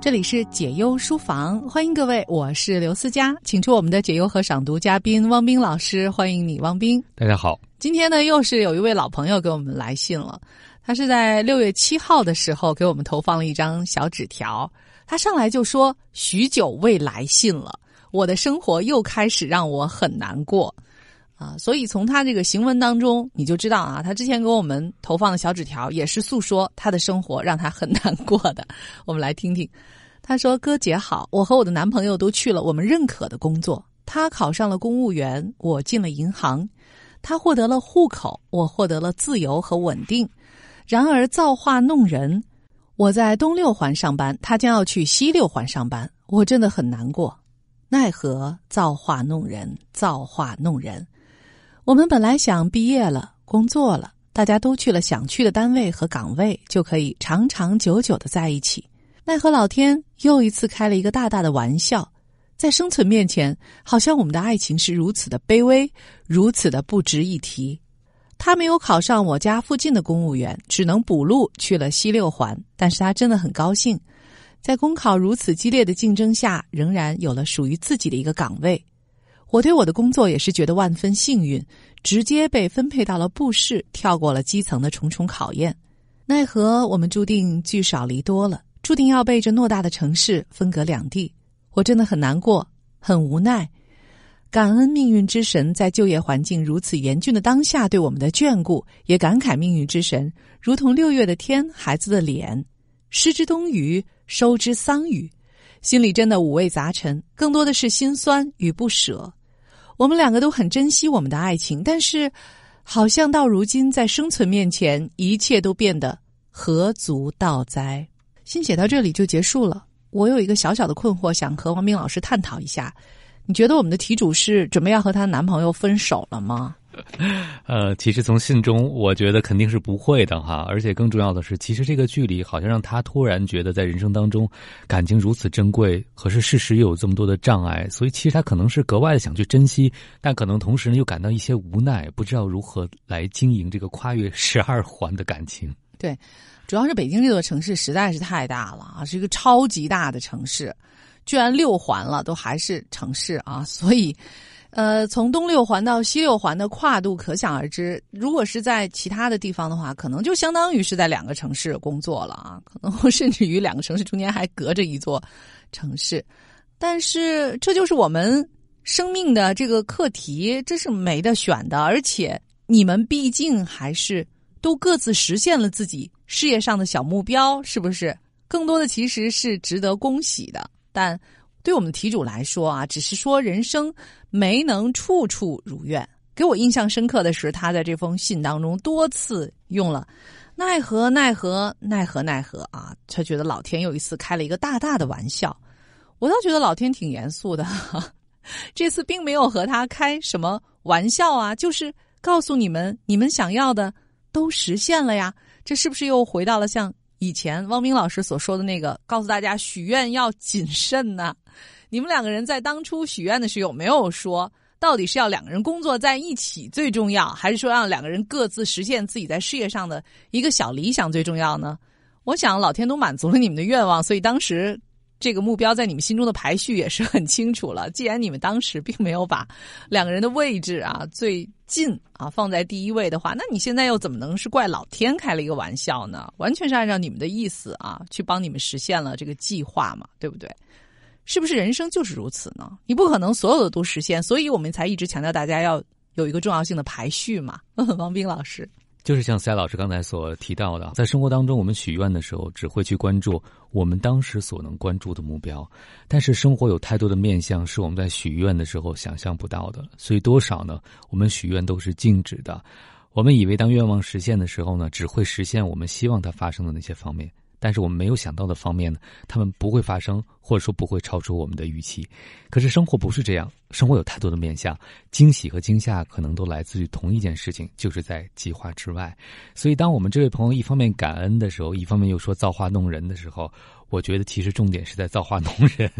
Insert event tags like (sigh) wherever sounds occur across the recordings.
这里是解忧书房，欢迎各位，我是刘思佳，请出我们的解忧和赏读嘉宾汪斌老师，欢迎你，汪斌。大家好，今天呢，又是有一位老朋友给我们来信了，他是在六月七号的时候给我们投放了一张小纸条，他上来就说：“许久未来信了，我的生活又开始让我很难过。”啊，所以从他这个行文当中，你就知道啊，他之前给我们投放的小纸条也是诉说他的生活让他很难过的。我们来听听，他说：“哥姐好，我和我的男朋友都去了我们认可的工作，他考上了公务员，我进了银行，他获得了户口，我获得了自由和稳定。然而造化弄人，我在东六环上班，他将要去西六环上班，我真的很难过。奈何造化弄人，造化弄人。”我们本来想毕业了，工作了，大家都去了想去的单位和岗位，就可以长长久久的在一起。奈何老天又一次开了一个大大的玩笑，在生存面前，好像我们的爱情是如此的卑微，如此的不值一提。他没有考上我家附近的公务员，只能补录去了西六环。但是他真的很高兴，在公考如此激烈的竞争下，仍然有了属于自己的一个岗位。我对我的工作也是觉得万分幸运，直接被分配到了布市，跳过了基层的重重考验。奈何我们注定聚少离多了，注定要被这偌大的城市分隔两地。我真的很难过，很无奈。感恩命运之神在就业环境如此严峻的当下对我们的眷顾，也感慨命运之神如同六月的天，孩子的脸，失之冬雨，收之桑榆，心里真的五味杂陈，更多的是心酸与不舍。我们两个都很珍惜我们的爱情，但是，好像到如今，在生存面前，一切都变得何足道哉？信写到这里就结束了。我有一个小小的困惑，想和王明老师探讨一下。你觉得我们的题主是准备要和她男朋友分手了吗？(laughs) 呃，其实从信中，我觉得肯定是不会的哈。而且更重要的是，其实这个距离好像让他突然觉得，在人生当中，感情如此珍贵，可是事实又有这么多的障碍，所以其实他可能是格外的想去珍惜，但可能同时呢又感到一些无奈，不知道如何来经营这个跨越十二环的感情。对，主要是北京这座城市实在是太大了啊，是一个超级大的城市，居然六环了都还是城市啊，所以。呃，从东六环到西六环的跨度可想而知。如果是在其他的地方的话，可能就相当于是在两个城市工作了啊，可能 (laughs) 甚至于两个城市中间还隔着一座城市。但是这就是我们生命的这个课题，这是没得选的。而且你们毕竟还是都各自实现了自己事业上的小目标，是不是？更多的其实是值得恭喜的，但。对我们题主来说啊，只是说人生没能处处如愿。给我印象深刻的是，他在这封信当中多次用了“奈何奈何奈何奈何”啊，他觉得老天又一次开了一个大大的玩笑。我倒觉得老天挺严肃的，(laughs) 这次并没有和他开什么玩笑啊，就是告诉你们，你们想要的都实现了呀。这是不是又回到了像？以前汪明老师所说的那个，告诉大家许愿要谨慎呢。你们两个人在当初许愿的时候，有没有说到底是要两个人工作在一起最重要，还是说让两个人各自实现自己在事业上的一个小理想最重要呢？我想老天都满足了你们的愿望，所以当时。这个目标在你们心中的排序也是很清楚了。既然你们当时并没有把两个人的位置啊最近啊放在第一位的话，那你现在又怎么能是怪老天开了一个玩笑呢？完全是按照你们的意思啊去帮你们实现了这个计划嘛，对不对？是不是人生就是如此呢？你不可能所有的都实现，所以我们才一直强调大家要有一个重要性的排序嘛。(laughs) 王斌老师。就是像塞老师刚才所提到的，在生活当中，我们许愿的时候只会去关注我们当时所能关注的目标，但是生活有太多的面相是我们在许愿的时候想象不到的，所以多少呢？我们许愿都是静止的，我们以为当愿望实现的时候呢，只会实现我们希望它发生的那些方面。但是我们没有想到的方面呢，他们不会发生，或者说不会超出我们的预期。可是生活不是这样，生活有太多的面相，惊喜和惊吓可能都来自于同一件事情，就是在计划之外。所以，当我们这位朋友一方面感恩的时候，一方面又说造化弄人的时候，我觉得其实重点是在造化弄人，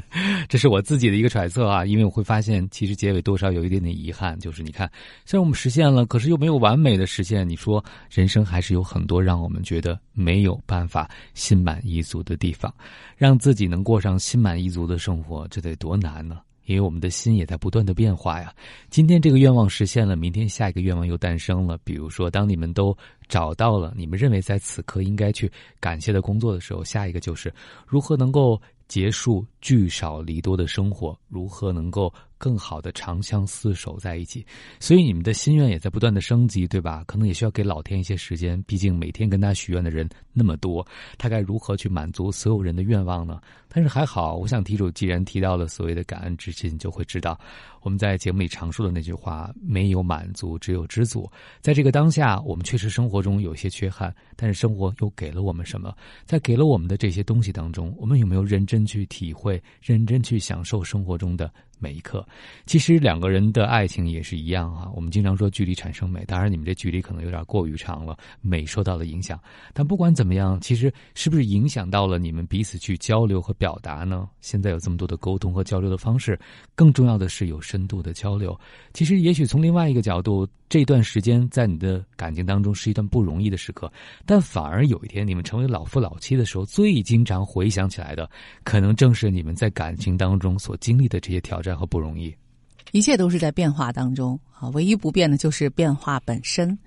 这是我自己的一个揣测啊。因为我会发现，其实结尾多少有一点点遗憾，就是你看，虽然我们实现了，可是又没有完美的实现。你说人生还是有很多让我们觉得没有办法心满意足的地方，让自己能过上心满意足的生活，这得多难呢？因为我们的心也在不断的变化呀。今天这个愿望实现了，明天下一个愿望又诞生了。比如说，当你们都找到了你们认为在此刻应该去感谢的工作的时候，下一个就是如何能够结束聚少离多的生活，如何能够。更好的长相厮守在一起，所以你们的心愿也在不断的升级，对吧？可能也需要给老天一些时间，毕竟每天跟他许愿的人那么多，他该如何去满足所有人的愿望呢？但是还好，我想题主既然提到了所谓的感恩之心，就会知道我们在节目里常说的那句话：没有满足，只有知足。在这个当下，我们确实生活中有些缺憾，但是生活又给了我们什么？在给了我们的这些东西当中，我们有没有认真去体会，认真去享受生活中的？每一刻，其实两个人的爱情也是一样啊。我们经常说距离产生美，当然你们这距离可能有点过于长了，美受到了影响。但不管怎么样，其实是不是影响到了你们彼此去交流和表达呢？现在有这么多的沟通和交流的方式，更重要的是有深度的交流。其实，也许从另外一个角度。这段时间在你的感情当中是一段不容易的时刻，但反而有一天你们成为老夫老妻的时候，最经常回想起来的，可能正是你们在感情当中所经历的这些挑战和不容易。一切都是在变化当中啊，唯一不变的就是变化本身。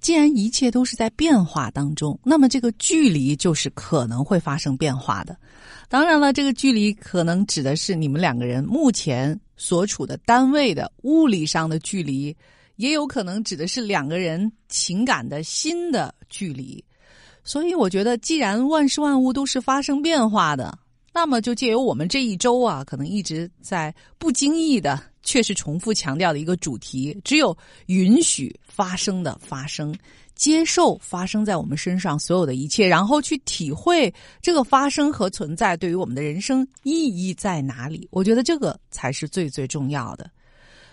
既然一切都是在变化当中，那么这个距离就是可能会发生变化的。当然了，这个距离可能指的是你们两个人目前所处的单位的物理上的距离。也有可能指的是两个人情感的新的距离，所以我觉得，既然万事万物都是发生变化的，那么就借由我们这一周啊，可能一直在不经意的，确实重复强调的一个主题：只有允许发生的发生，接受发生在我们身上所有的一切，然后去体会这个发生和存在对于我们的人生意义在哪里。我觉得这个才是最最重要的。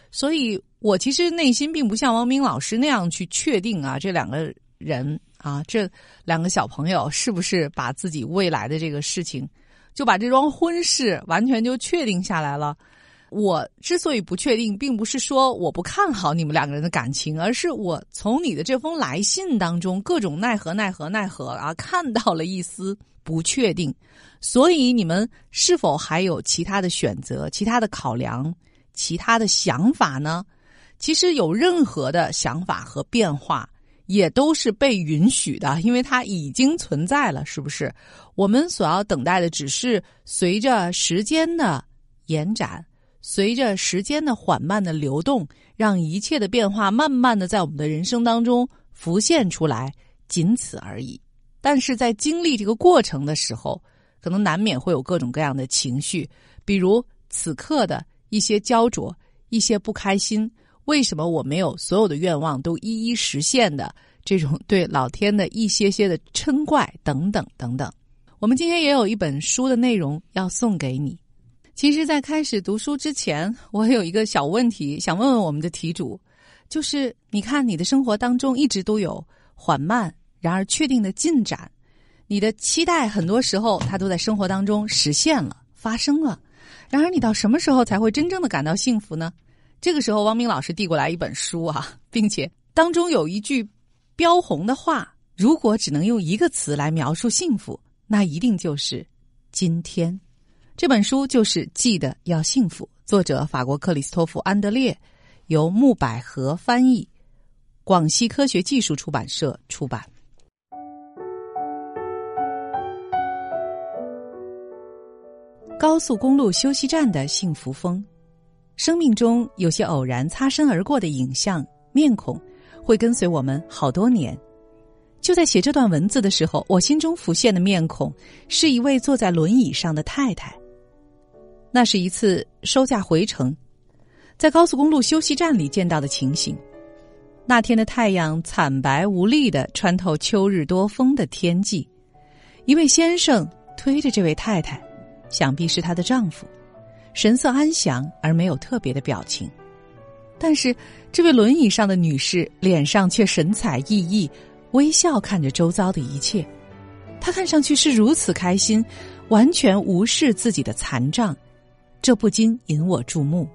所以，我其实内心并不像王明老师那样去确定啊，这两个人啊，这两个小朋友是不是把自己未来的这个事情，就把这桩婚事完全就确定下来了。我之所以不确定，并不是说我不看好你们两个人的感情，而是我从你的这封来信当中各种奈何奈何奈何啊，看到了一丝不确定。所以，你们是否还有其他的选择、其他的考量？其他的想法呢？其实有任何的想法和变化，也都是被允许的，因为它已经存在了，是不是？我们所要等待的，只是随着时间的延展，随着时间的缓慢的流动，让一切的变化慢慢的在我们的人生当中浮现出来，仅此而已。但是在经历这个过程的时候，可能难免会有各种各样的情绪，比如此刻的。一些焦灼，一些不开心，为什么我没有所有的愿望都一一实现的这种对老天的一些些的嗔怪等等等等。我们今天也有一本书的内容要送给你。其实，在开始读书之前，我有一个小问题想问问我们的题主，就是你看你的生活当中一直都有缓慢然而确定的进展，你的期待很多时候它都在生活当中实现了，发生了。然而，你到什么时候才会真正的感到幸福呢？这个时候，汪明老师递过来一本书啊，(laughs) 并且当中有一句标红的话：如果只能用一个词来描述幸福，那一定就是今天。这本书就是《记得要幸福》，作者法国克里斯托弗·安德烈，由木百合翻译，广西科学技术出版社出版。高速公路休息站的幸福风，生命中有些偶然擦身而过的影像、面孔，会跟随我们好多年。就在写这段文字的时候，我心中浮现的面孔是一位坐在轮椅上的太太。那是一次收假回程，在高速公路休息站里见到的情形。那天的太阳惨白无力的穿透秋日多风的天际，一位先生推着这位太太。想必是她的丈夫，神色安详而没有特别的表情，但是这位轮椅上的女士脸上却神采奕奕，微笑看着周遭的一切。她看上去是如此开心，完全无视自己的残障，这不禁引我注目。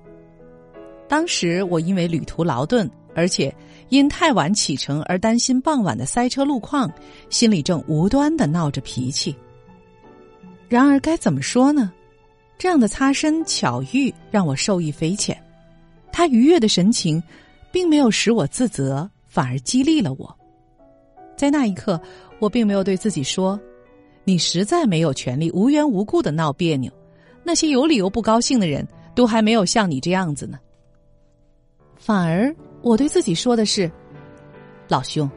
当时我因为旅途劳顿，而且因太晚启程而担心傍晚的塞车路况，心里正无端的闹着脾气。然而该怎么说呢？这样的擦身巧遇让我受益匪浅。他愉悦的神情，并没有使我自责，反而激励了我。在那一刻，我并没有对自己说：“你实在没有权利无缘无故的闹别扭。那些有理由不高兴的人，都还没有像你这样子呢。”反而，我对自己说的是：“老兄，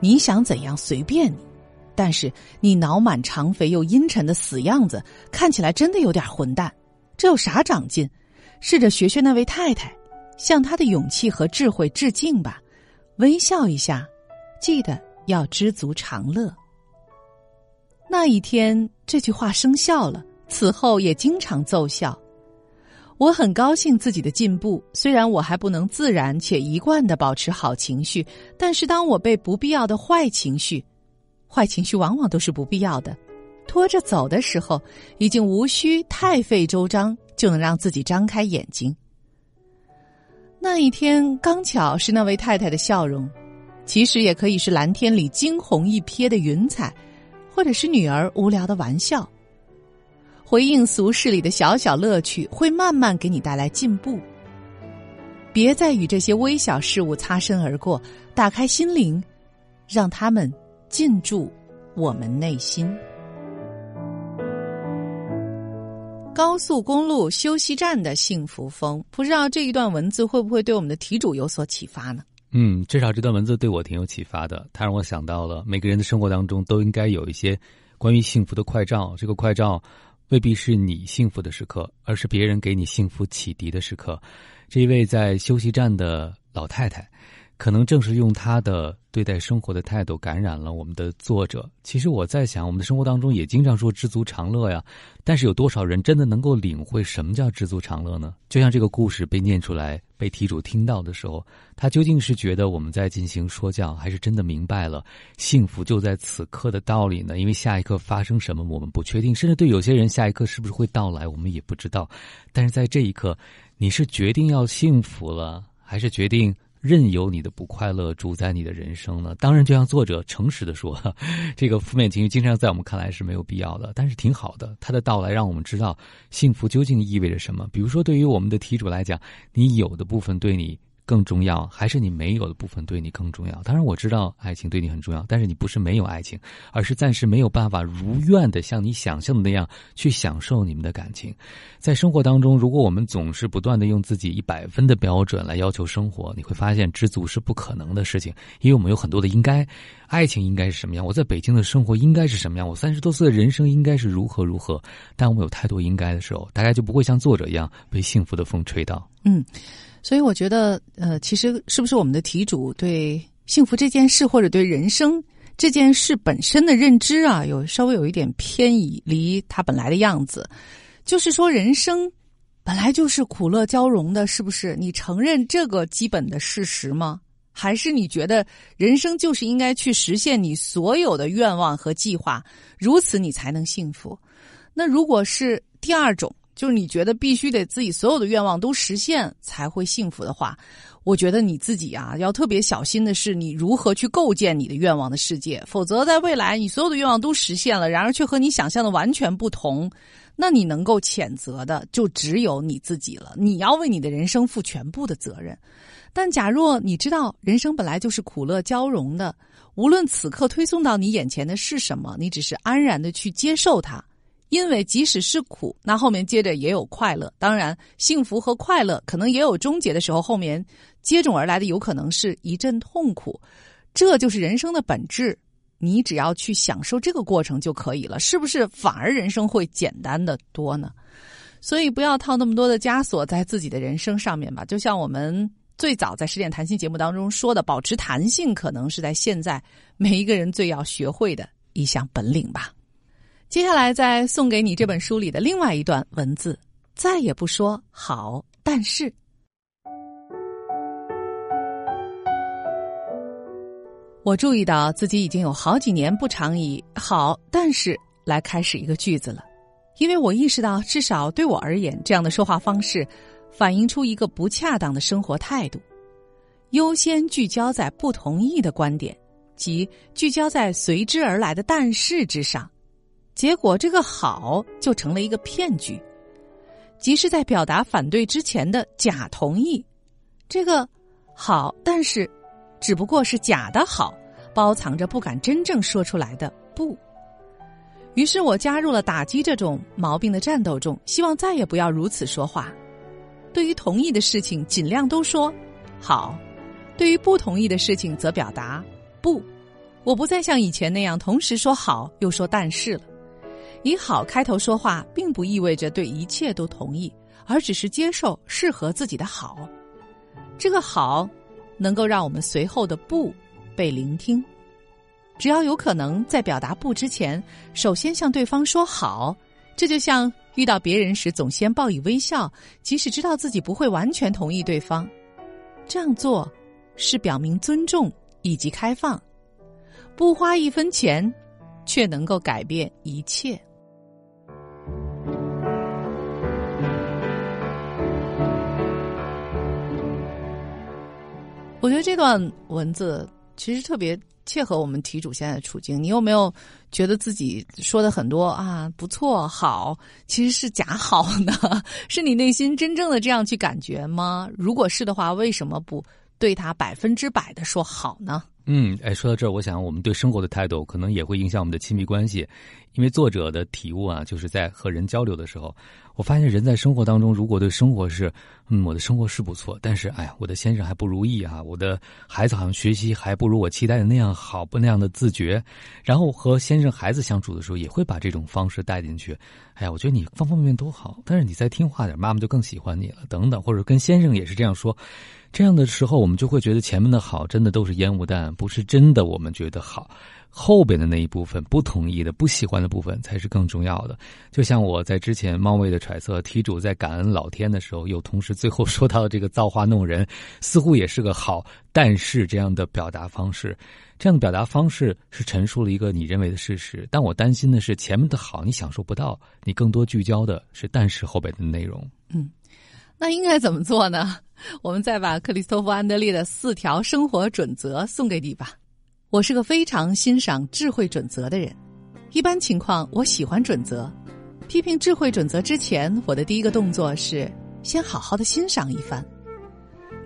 你想怎样随便你，但是你脑满肠肥又阴沉的死样子，看起来真的有点混蛋。这有啥长进？试着学学那位太太，向她的勇气和智慧致敬吧，微笑一下，记得要知足常乐。”那一天，这句话生效了，此后也经常奏效。我很高兴自己的进步，虽然我还不能自然且一贯的保持好情绪，但是当我被不必要的坏情绪，坏情绪往往都是不必要的，拖着走的时候，已经无需太费周章就能让自己张开眼睛。那一天刚巧是那位太太的笑容，其实也可以是蓝天里惊鸿一瞥的云彩，或者是女儿无聊的玩笑。回应俗世里的小小乐趣，会慢慢给你带来进步。别再与这些微小事物擦身而过，打开心灵，让他们进驻我们内心。高速公路休息站的幸福风，不知道这一段文字会不会对我们的题主有所启发呢？嗯，至少这段文字对我挺有启发的。它让我想到了每个人的生活当中都应该有一些关于幸福的快照。这个快照。未必是你幸福的时刻，而是别人给你幸福启迪的时刻。这一位在休息站的老太太。可能正是用他的对待生活的态度感染了我们的作者。其实我在想，我们的生活当中也经常说知足常乐呀，但是有多少人真的能够领会什么叫知足常乐呢？就像这个故事被念出来，被题主听到的时候，他究竟是觉得我们在进行说教，还是真的明白了幸福就在此刻的道理呢？因为下一刻发生什么我们不确定，甚至对有些人下一刻是不是会到来我们也不知道。但是在这一刻，你是决定要幸福了，还是决定？任由你的不快乐主宰你的人生呢？当然，就像作者诚实的说，(laughs) 这个负面情绪经常在我们看来是没有必要的，但是挺好的。它的到来让我们知道幸福究竟意味着什么。比如说，对于我们的题主来讲，你有的部分对你。更重要，还是你没有的部分对你更重要？当然，我知道爱情对你很重要，但是你不是没有爱情，而是暂时没有办法如愿的像你想象的那样去享受你们的感情。在生活当中，如果我们总是不断的用自己一百分的标准来要求生活，你会发现知足是不可能的事情，因为我们有很多的应该。爱情应该是什么样？我在北京的生活应该是什么样？我三十多岁的人生应该是如何如何？但我们有太多应该的时候，大家就不会像作者一样被幸福的风吹到。嗯。所以我觉得，呃，其实是不是我们的题主对幸福这件事，或者对人生这件事本身的认知啊，有稍微有一点偏移，离他本来的样子。就是说，人生本来就是苦乐交融的，是不是？你承认这个基本的事实吗？还是你觉得人生就是应该去实现你所有的愿望和计划，如此你才能幸福？那如果是第二种？就是你觉得必须得自己所有的愿望都实现才会幸福的话，我觉得你自己啊要特别小心的是你如何去构建你的愿望的世界。否则，在未来你所有的愿望都实现了，然而却和你想象的完全不同，那你能够谴责的就只有你自己了。你要为你的人生负全部的责任。但假若你知道人生本来就是苦乐交融的，无论此刻推送到你眼前的是什么，你只是安然的去接受它。因为即使是苦，那后面接着也有快乐。当然，幸福和快乐可能也有终结的时候，后面接踵而来的有可能是一阵痛苦。这就是人生的本质。你只要去享受这个过程就可以了，是不是？反而人生会简单的多呢？所以不要套那么多的枷锁在自己的人生上面吧。就像我们最早在十点谈心节目当中说的，保持弹性，可能是在现在每一个人最要学会的一项本领吧。接下来再送给你这本书里的另外一段文字，再也不说好，但是，我注意到自己已经有好几年不常以好，但是来开始一个句子了。因为我意识到，至少对我而言，这样的说话方式反映出一个不恰当的生活态度。优先聚焦在不同意的观点，即聚焦在随之而来的但是之上，结果这个好就成了一个骗局，即是在表达反对之前的假同意。这个好，但是只不过是假的好，包藏着不敢真正说出来的不。于是我加入了打击这种毛病的战斗中，希望再也不要如此说话。对于同意的事情，尽量都说好。对于不同意的事情，则表达不。我不再像以前那样同时说好又说但是了。以好开头说话，并不意味着对一切都同意，而只是接受适合自己的好。这个好，能够让我们随后的不被聆听。只要有可能，在表达不之前，首先向对方说好。这就像遇到别人时，总先报以微笑，即使知道自己不会完全同意对方。这样做。是表明尊重以及开放，不花一分钱，却能够改变一切。我觉得这段文字其实特别切合我们题主现在的处境。你有没有觉得自己说的很多啊不错好，其实是假好呢？(laughs) 是你内心真正的这样去感觉吗？如果是的话，为什么不？对他百分之百的说好呢？嗯，哎，说到这儿，我想我们对生活的态度可能也会影响我们的亲密关系，因为作者的体悟啊，就是在和人交流的时候，我发现人在生活当中，如果对生活是，嗯，我的生活是不错，但是哎呀，我的先生还不如意啊，我的孩子好像学习还不如我期待的那样好，不那样的自觉，然后和先生孩子相处的时候，也会把这种方式带进去。哎呀，我觉得你方方面面都好，但是你再听话点，妈妈就更喜欢你了，等等，或者跟先生也是这样说。这样的时候，我们就会觉得前面的好真的都是烟雾弹，不是真的我们觉得好。后边的那一部分不同意的、不喜欢的部分才是更重要的。就像我在之前冒昧的揣测，题主在感恩老天的时候，又同时最后说到这个造化弄人，似乎也是个好，但是这样的表达方式，这样的表达方式是陈述了一个你认为的事实。但我担心的是，前面的好你享受不到，你更多聚焦的是但是后边的内容。嗯，那应该怎么做呢？(laughs) 我们再把克里斯托弗·安德烈的四条生活准则送给你吧。我是个非常欣赏智慧准则的人。一般情况，我喜欢准则。批评智慧准则之前，我的第一个动作是先好好的欣赏一番。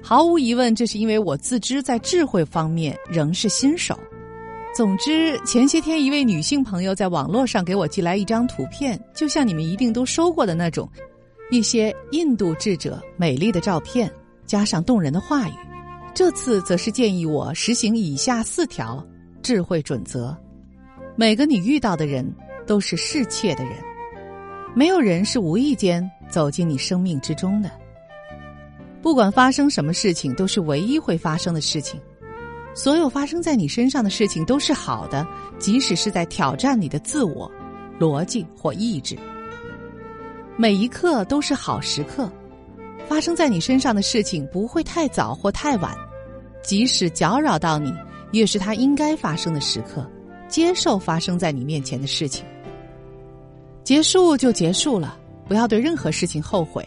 毫无疑问，这是因为我自知在智慧方面仍是新手。总之，前些天一位女性朋友在网络上给我寄来一张图片，就像你们一定都收过的那种，一些印度智者美丽的照片。加上动人的话语，这次则是建议我实行以下四条智慧准则。每个你遇到的人都是侍妾的人，没有人是无意间走进你生命之中的。不管发生什么事情，都是唯一会发生的事情。所有发生在你身上的事情都是好的，即使是在挑战你的自我、逻辑或意志。每一刻都是好时刻。发生在你身上的事情不会太早或太晚，即使搅扰到你，也是它应该发生的时刻。接受发生在你面前的事情，结束就结束了，不要对任何事情后悔。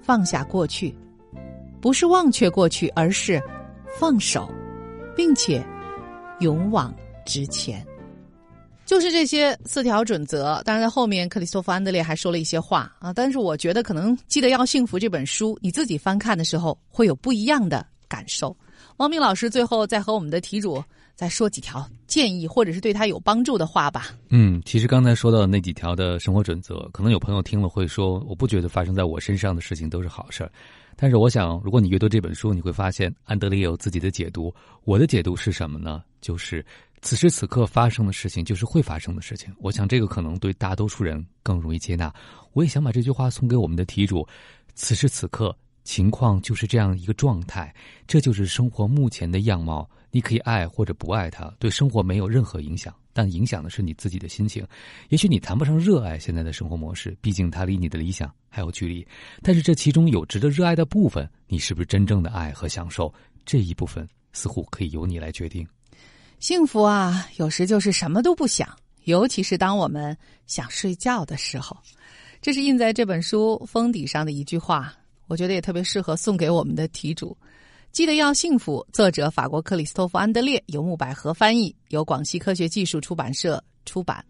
放下过去，不是忘却过去，而是放手，并且勇往直前。就是这些四条准则，当然在后面克里斯托弗·安德烈还说了一些话啊。但是我觉得可能《记得要幸福》这本书，你自己翻看的时候会有不一样的感受。汪明老师最后再和我们的题主再说几条建议，或者是对他有帮助的话吧。嗯，其实刚才说到的那几条的生活准则，可能有朋友听了会说，我不觉得发生在我身上的事情都是好事儿。但是我想，如果你阅读这本书，你会发现安德烈有自己的解读。我的解读是什么呢？就是。此时此刻发生的事情就是会发生的事情，我想这个可能对大多数人更容易接纳。我也想把这句话送给我们的题主：此时此刻情况就是这样一个状态，这就是生活目前的样貌。你可以爱或者不爱它，对生活没有任何影响，但影响的是你自己的心情。也许你谈不上热爱现在的生活模式，毕竟它离你的理想还有距离。但是这其中有值得热爱的部分，你是不是真正的爱和享受？这一部分似乎可以由你来决定。幸福啊，有时就是什么都不想，尤其是当我们想睡觉的时候。这是印在这本书封底上的一句话，我觉得也特别适合送给我们的题主。记得要幸福。作者法国克里斯托弗·安德烈，由木百合翻译，由广西科学技术出版社出版。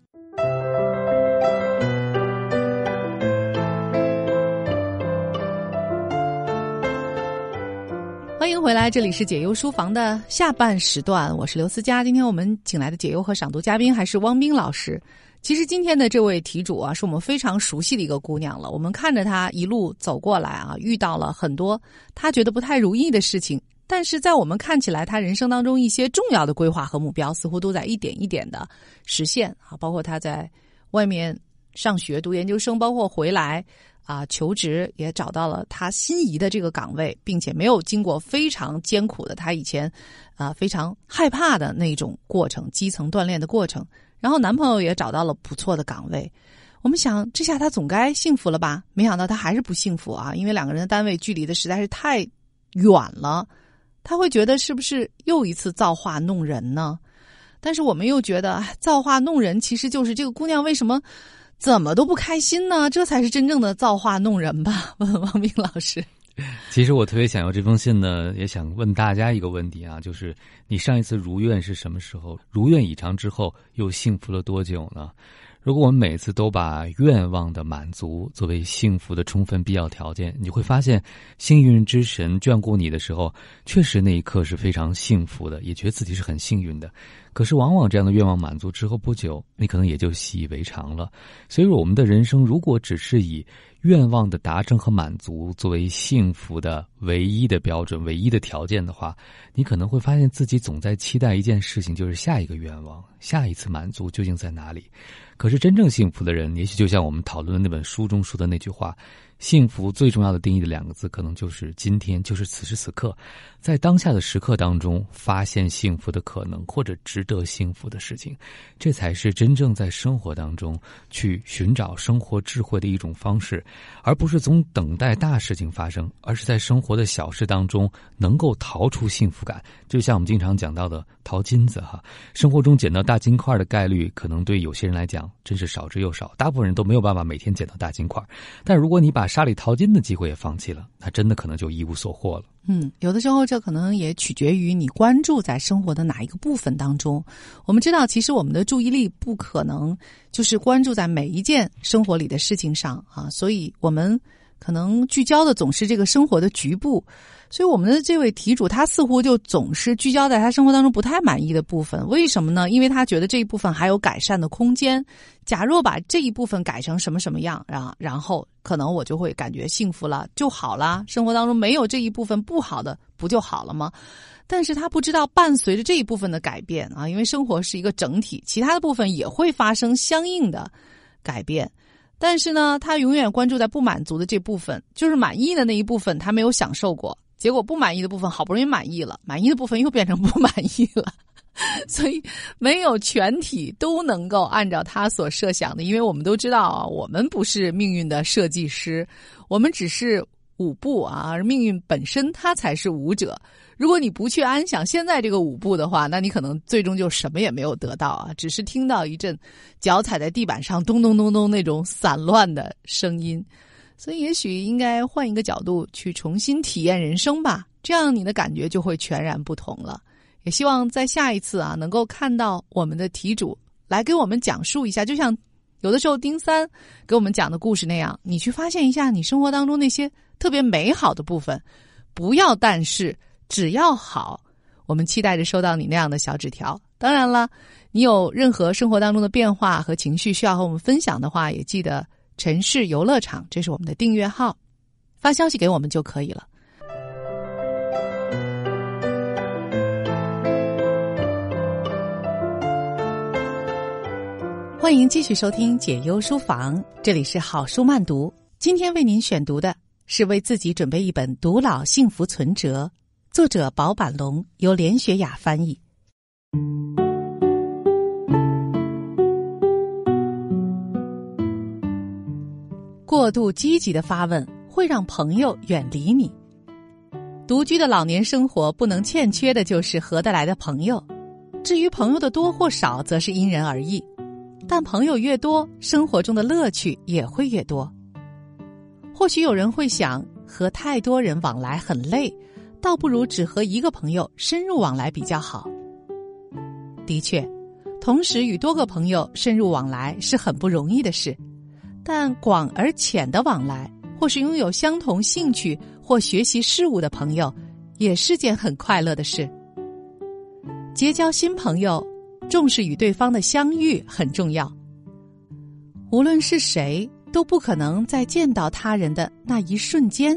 欢迎回来，这里是解忧书房的下半时段，我是刘思佳。今天我们请来的解忧和赏读嘉宾还是汪冰老师。其实今天的这位题主啊，是我们非常熟悉的一个姑娘了。我们看着她一路走过来啊，遇到了很多她觉得不太如意的事情，但是在我们看起来，她人生当中一些重要的规划和目标，似乎都在一点一点的实现啊。包括她在外面上学读研究生，包括回来啊求职，也找到了她心仪的这个岗位，并且没有经过非常艰苦的她以前啊非常害怕的那种过程，基层锻炼的过程。然后男朋友也找到了不错的岗位，我们想这下她总该幸福了吧？没想到她还是不幸福啊！因为两个人的单位距离的实在是太远了，她会觉得是不是又一次造化弄人呢？但是我们又觉得造化弄人其实就是这个姑娘为什么怎么都不开心呢？这才是真正的造化弄人吧？问 (laughs) 王明老师。其实我特别想要这封信呢，也想问大家一个问题啊，就是你上一次如愿是什么时候？如愿以偿之后又幸福了多久呢？如果我们每次都把愿望的满足作为幸福的充分必要条件，你会发现幸运之神眷顾你的时候，确实那一刻是非常幸福的，也觉得自己是很幸运的。可是往往这样的愿望满足之后不久，你可能也就习以为常了。所以，我们的人生如果只是以愿望的达成和满足作为幸福的唯一的标准、唯一的条件的话，你可能会发现自己总在期待一件事情，就是下一个愿望、下一次满足究竟在哪里。可是真正幸福的人，也许就像我们讨论的那本书中说的那句话。幸福最重要的定义的两个字，可能就是今天，就是此时此刻，在当下的时刻当中，发现幸福的可能或者值得幸福的事情，这才是真正在生活当中去寻找生活智慧的一种方式，而不是总等待大事情发生，而是在生活的小事当中能够逃出幸福感。就像我们经常讲到的淘金子哈，生活中捡到大金块的概率，可能对有些人来讲真是少之又少，大部分人都没有办法每天捡到大金块。但如果你把沙里淘金的机会也放弃了，他真的可能就一无所获了。嗯，有的时候这可能也取决于你关注在生活的哪一个部分当中。我们知道，其实我们的注意力不可能就是关注在每一件生活里的事情上啊，所以我们可能聚焦的总是这个生活的局部。所以，我们的这位题主他似乎就总是聚焦在他生活当中不太满意的部分。为什么呢？因为他觉得这一部分还有改善的空间。假若把这一部分改成什么什么样，然后然后可能我就会感觉幸福了，就好了。生活当中没有这一部分不好的，不就好了吗？但是他不知道，伴随着这一部分的改变啊，因为生活是一个整体，其他的部分也会发生相应的改变。但是呢，他永远关注在不满足的这部分，就是满意的那一部分，他没有享受过。结果不满意的部分好不容易满意了，满意的部分又变成不满意了，(laughs) 所以没有全体都能够按照他所设想的。因为我们都知道啊，我们不是命运的设计师，我们只是舞步啊，而命运本身它才是舞者。如果你不去安享现在这个舞步的话，那你可能最终就什么也没有得到啊，只是听到一阵脚踩在地板上咚咚咚咚那种散乱的声音。所以，也许应该换一个角度去重新体验人生吧，这样你的感觉就会全然不同了。也希望在下一次啊，能够看到我们的题主来给我们讲述一下，就像有的时候丁三给我们讲的故事那样，你去发现一下你生活当中那些特别美好的部分，不要但是只要好。我们期待着收到你那样的小纸条。当然了，你有任何生活当中的变化和情绪需要和我们分享的话，也记得。城市游乐场，这是我们的订阅号，发消息给我们就可以了。欢迎继续收听解忧书房，这里是好书慢读。今天为您选读的是为自己准备一本独老幸福存折，作者保板龙，由连雪雅翻译。过度积极的发问会让朋友远离你。独居的老年生活不能欠缺的就是合得来的朋友，至于朋友的多或少，则是因人而异。但朋友越多，生活中的乐趣也会越多。或许有人会想，和太多人往来很累，倒不如只和一个朋友深入往来比较好。的确，同时与多个朋友深入往来是很不容易的事，但广而浅的往来，或是拥有相同兴趣或学习事物的朋友，也是件很快乐的事。结交新朋友，重视与对方的相遇很重要。无论是谁。都不可能在见到他人的那一瞬间，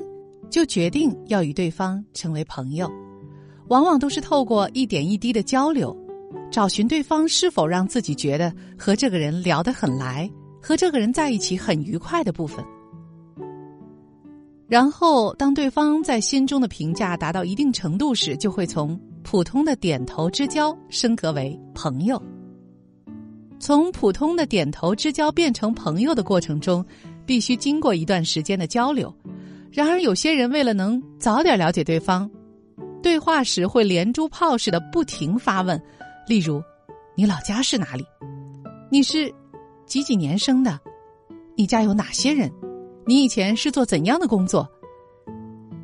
就决定要与对方成为朋友。往往都是透过一点一滴的交流，找寻对方是否让自己觉得和这个人聊得很来，和这个人在一起很愉快的部分。然后，当对方在心中的评价达到一定程度时，就会从普通的点头之交升格为朋友。从普通的点头之交变成朋友的过程中，必须经过一段时间的交流。然而，有些人为了能早点了解对方，对话时会连珠炮似的不停发问，例如：“你老家是哪里？你是几几年生的？你家有哪些人？你以前是做怎样的工作？”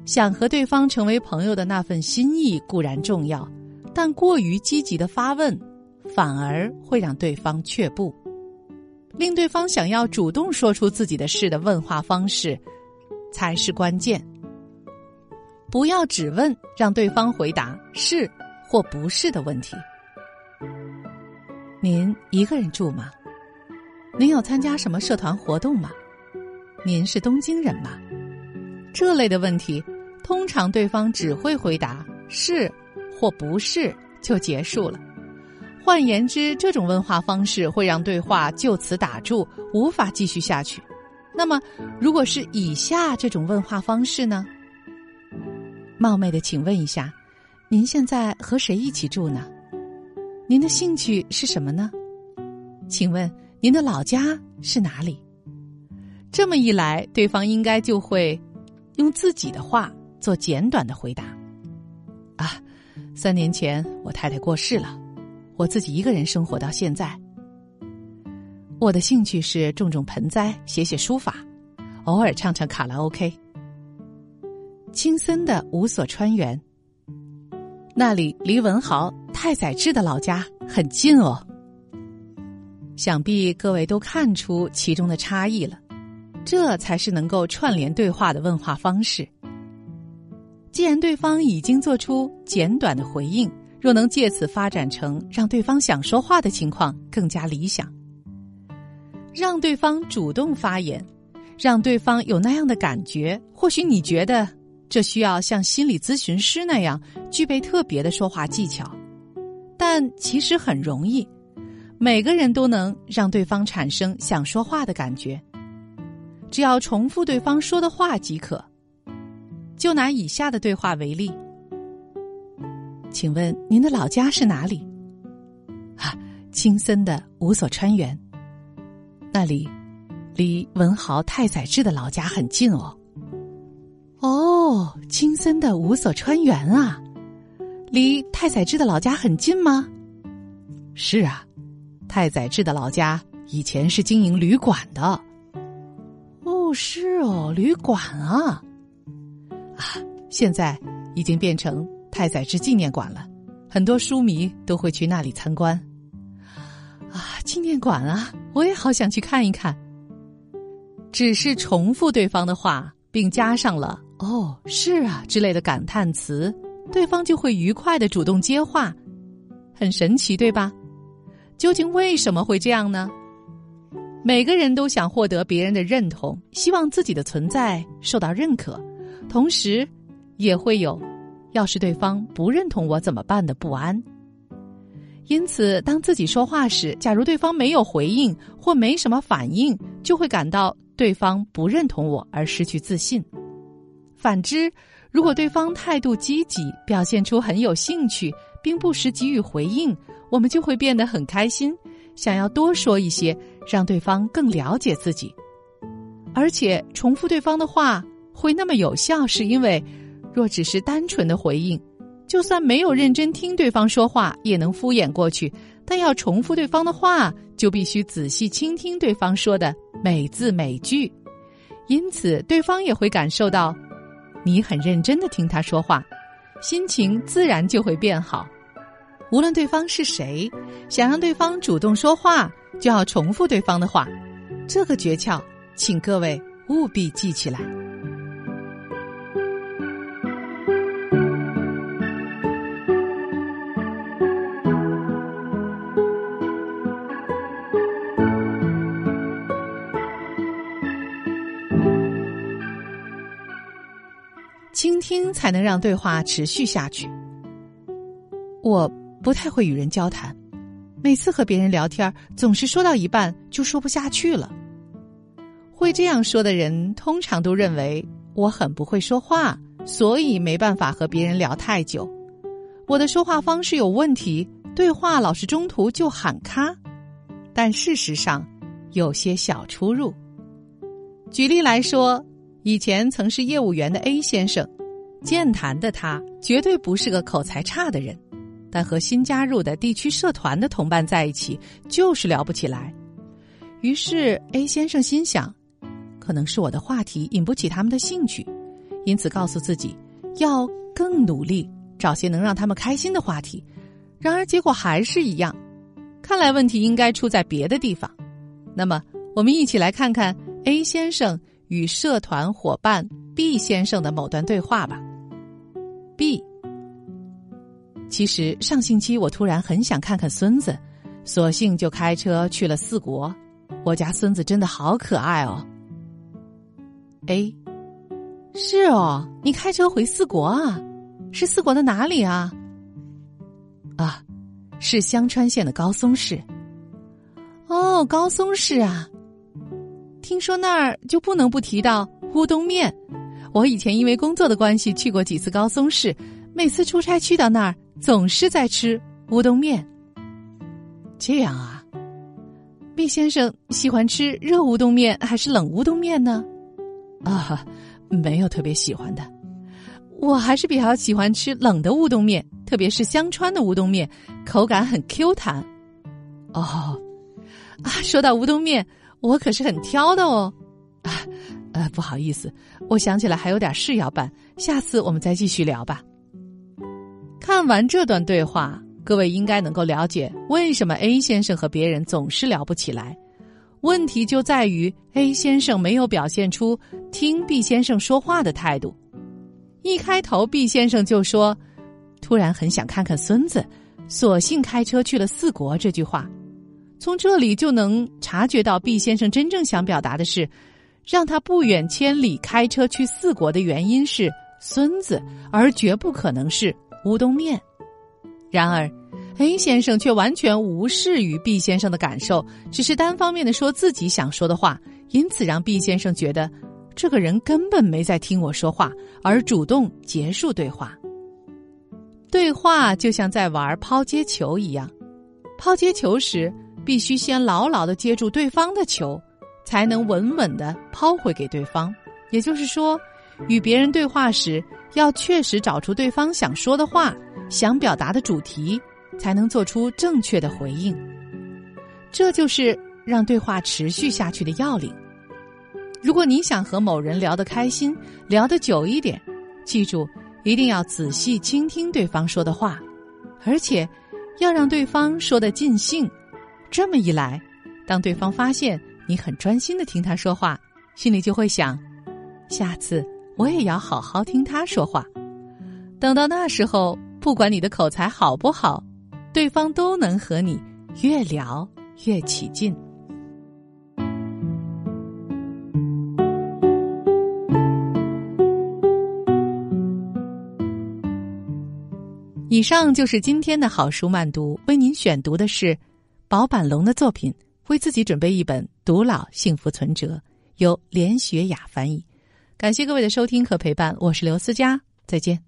想和对方成为朋友的那份心意固然重要，但过于积极的发问。反而会让对方却步，令对方想要主动说出自己的事的问话方式，才是关键。不要只问让对方回答是或不是的问题。您一个人住吗？您有参加什么社团活动吗？您是东京人吗？这类的问题，通常对方只会回答是或不是就结束了。换言之，这种问话方式会让对话就此打住，无法继续下去。那么，如果是以下这种问话方式呢？冒昧的请问一下，您现在和谁一起住呢？您的兴趣是什么呢？请问您的老家是哪里？这么一来，对方应该就会用自己的话做简短的回答。啊，三年前我太太过世了。我自己一个人生活到现在。我的兴趣是种种盆栽、写写书法，偶尔唱唱卡拉 OK。青森的五所川原，那里离文豪太宰治的老家很近哦。想必各位都看出其中的差异了，这才是能够串联对话的问话方式。既然对方已经做出简短的回应。若能借此发展成让对方想说话的情况，更加理想。让对方主动发言，让对方有那样的感觉。或许你觉得这需要像心理咨询师那样具备特别的说话技巧，但其实很容易。每个人都能让对方产生想说话的感觉，只要重复对方说的话即可。就拿以下的对话为例。请问您的老家是哪里？啊，青森的五所川原。那里离文豪太宰治的老家很近哦。哦，青森的五所川原啊，离太宰治的老家很近吗？是啊，太宰治的老家以前是经营旅馆的。哦，是哦，旅馆啊。啊，现在已经变成。太宰治纪念馆了，很多书迷都会去那里参观。啊，纪念馆啊，我也好想去看一看。只是重复对方的话，并加上了“哦，是啊”之类的感叹词，对方就会愉快的主动接话，很神奇，对吧？究竟为什么会这样呢？每个人都想获得别人的认同，希望自己的存在受到认可，同时也会有。要是对方不认同我怎么办的不安，因此当自己说话时，假如对方没有回应或没什么反应，就会感到对方不认同我而失去自信。反之，如果对方态度积极，表现出很有兴趣，并不时给予回应，我们就会变得很开心，想要多说一些，让对方更了解自己。而且重复对方的话会那么有效，是因为。若只是单纯的回应，就算没有认真听对方说话，也能敷衍过去，但要重复对方的话，就必须仔细倾听对方说的每字每句，因此对方也会感受到你很认真的听他说话，心情自然就会变好。无论对方是谁，想让对方主动说话，就要重复对方的话。这个诀窍，请各位务必记起来。才能让对话持续下去。我不太会与人交谈，每次和别人聊天，总是说到一半就说不下去了。会这样说的人，通常都认为我很不会说话，所以没办法和别人聊太久。我的说话方式有问题，对话老是中途就喊卡。但事实上，有些小出入。举例来说。以前曾是业务员的 A 先生，健谈的他绝对不是个口才差的人，但和新加入的地区社团的同伴在一起就是聊不起来。于是 A 先生心想，可能是我的话题引不起他们的兴趣，因此告诉自己要更努力找些能让他们开心的话题。然而结果还是一样，看来问题应该出在别的地方。那么我们一起来看看 A 先生。与社团伙伴 B 先生的某段对话吧。B，其实上星期我突然很想看看孙子，索性就开车去了四国。我家孙子真的好可爱哦。A，是哦，你开车回四国啊？是四国的哪里啊？啊，是香川县的高松市。哦，高松市啊。听说那儿就不能不提到乌冬面，我以前因为工作的关系去过几次高松市，每次出差去到那儿总是在吃乌冬面。这样啊，毕先生喜欢吃热乌冬面还是冷乌冬面呢？啊，没有特别喜欢的，我还是比较喜欢吃冷的乌冬面，特别是香川的乌冬面，口感很 Q 弹。哦，啊，说到乌冬面。我可是很挑的哦，啊，呃，不好意思，我想起来还有点事要办，下次我们再继续聊吧。看完这段对话，各位应该能够了解为什么 A 先生和别人总是聊不起来。问题就在于 A 先生没有表现出听 B 先生说话的态度。一开头，B 先生就说：“突然很想看看孙子，索性开车去了四国。”这句话。从这里就能察觉到 B 先生真正想表达的是，让他不远千里开车去四国的原因是孙子，而绝不可能是乌冬面。然而，A 先生却完全无视于 B 先生的感受，只是单方面的说自己想说的话，因此让 B 先生觉得这个人根本没在听我说话，而主动结束对话。对话就像在玩抛接球一样，抛接球时。必须先牢牢的接住对方的球，才能稳稳的抛回给对方。也就是说，与别人对话时，要确实找出对方想说的话、想表达的主题，才能做出正确的回应。这就是让对话持续下去的要领。如果你想和某人聊得开心、聊得久一点，记住一定要仔细倾听对方说的话，而且要让对方说的尽兴。这么一来，当对方发现你很专心的听他说话，心里就会想：下次我也要好好听他说话。等到那时候，不管你的口才好不好，对方都能和你越聊越起劲。以上就是今天的好书慢读，为您选读的是。宝板龙的作品，为自己准备一本《独老幸福存折》，由连雪雅翻译。感谢各位的收听和陪伴，我是刘思佳，再见。